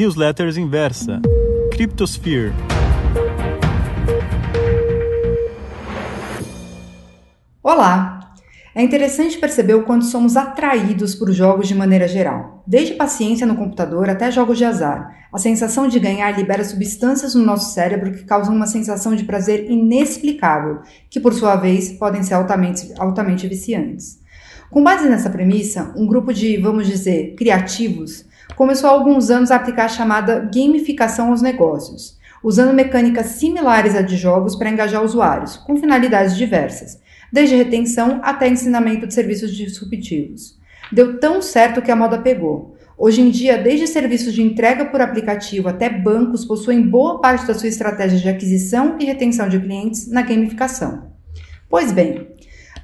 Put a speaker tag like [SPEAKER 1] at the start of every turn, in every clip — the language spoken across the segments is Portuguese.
[SPEAKER 1] Newsletters Inversa, Cryptosphere.
[SPEAKER 2] Olá! É interessante perceber o quanto somos atraídos por jogos de maneira geral. Desde paciência no computador até jogos de azar. A sensação de ganhar libera substâncias no nosso cérebro que causam uma sensação de prazer inexplicável, que por sua vez podem ser altamente, altamente viciantes. Com base nessa premissa, um grupo de, vamos dizer, criativos começou há alguns anos a aplicar a chamada gamificação aos negócios, usando mecânicas similares a de jogos para engajar usuários, com finalidades diversas desde retenção até ensinamento de serviços disruptivos. Deu tão certo que a moda pegou. Hoje em dia, desde serviços de entrega por aplicativo até bancos possuem boa parte da sua estratégia de aquisição e retenção de clientes na gamificação. Pois bem,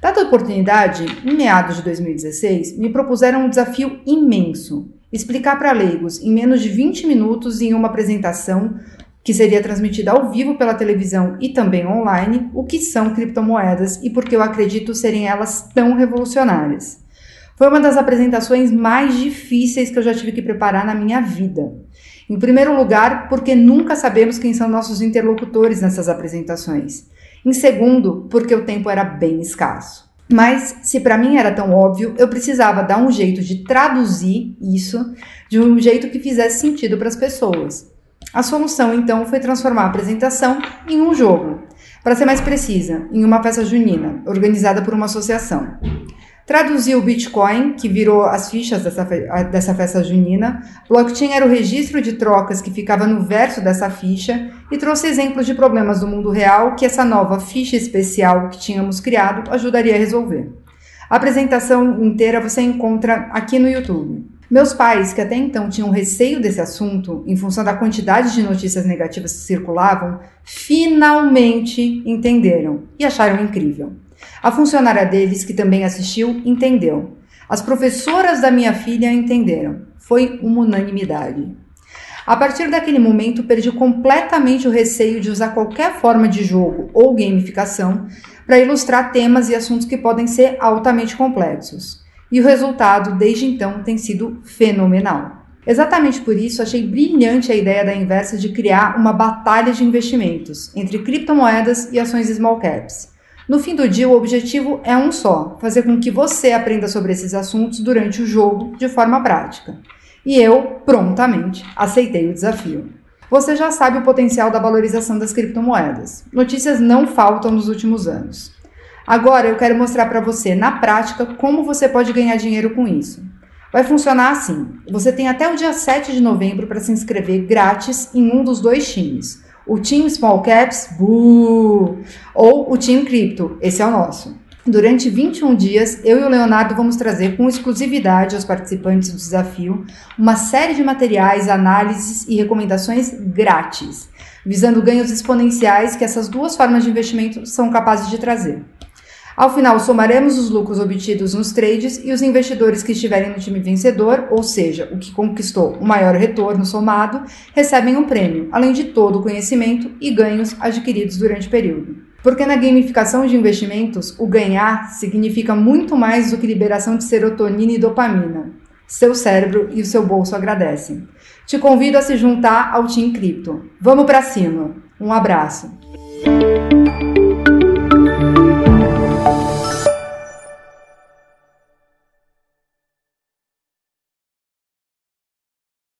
[SPEAKER 2] dada a oportunidade, em meados de 2016, me propuseram um desafio imenso: explicar para leigos em menos de 20 minutos em uma apresentação que seria transmitida ao vivo pela televisão e também online, o que são criptomoedas e por que eu acredito serem elas tão revolucionárias. Foi uma das apresentações mais difíceis que eu já tive que preparar na minha vida. Em primeiro lugar, porque nunca sabemos quem são nossos interlocutores nessas apresentações. Em segundo, porque o tempo era bem escasso. Mas, se para mim era tão óbvio, eu precisava dar um jeito de traduzir isso de um jeito que fizesse sentido para as pessoas. A solução, então, foi transformar a apresentação em um jogo. Para ser mais precisa, em uma peça junina, organizada por uma associação. Traduzi o Bitcoin, que virou as fichas dessa, dessa festa junina. Blockchain era o registro de trocas que ficava no verso dessa ficha e trouxe exemplos de problemas do mundo real que essa nova ficha especial que tínhamos criado ajudaria a resolver. A apresentação inteira você encontra aqui no YouTube. Meus pais, que até então tinham receio desse assunto, em função da quantidade de notícias negativas que circulavam, finalmente entenderam e acharam incrível. A funcionária deles, que também assistiu, entendeu. As professoras da minha filha entenderam. Foi uma unanimidade. A partir daquele momento, perdi completamente o receio de usar qualquer forma de jogo ou gamificação para ilustrar temas e assuntos que podem ser altamente complexos. E o resultado, desde então, tem sido fenomenal. Exatamente por isso, achei brilhante a ideia da Inversa de criar uma batalha de investimentos entre criptomoedas e ações small caps. No fim do dia, o objetivo é um só: fazer com que você aprenda sobre esses assuntos durante o jogo de forma prática. E eu, prontamente, aceitei o desafio. Você já sabe o potencial da valorização das criptomoedas. Notícias não faltam nos últimos anos. Agora eu quero mostrar para você na prática como você pode ganhar dinheiro com isso. Vai funcionar assim: você tem até o dia 7 de novembro para se inscrever grátis em um dos dois times. O Team Small Caps, ou o Team Crypto, esse é o nosso. Durante 21 dias, eu e o Leonardo vamos trazer com exclusividade aos participantes do desafio uma série de materiais, análises e recomendações grátis, visando ganhos exponenciais que essas duas formas de investimento são capazes de trazer. Ao final, somaremos os lucros obtidos nos trades e os investidores que estiverem no time vencedor, ou seja, o que conquistou o maior retorno somado, recebem um prêmio, além de todo o conhecimento e ganhos adquiridos durante o período. Porque na gamificação de investimentos, o ganhar significa muito mais do que liberação de serotonina e dopamina. Seu cérebro e o seu bolso agradecem. Te convido a se juntar ao Team Cripto. Vamos para cima. Um abraço.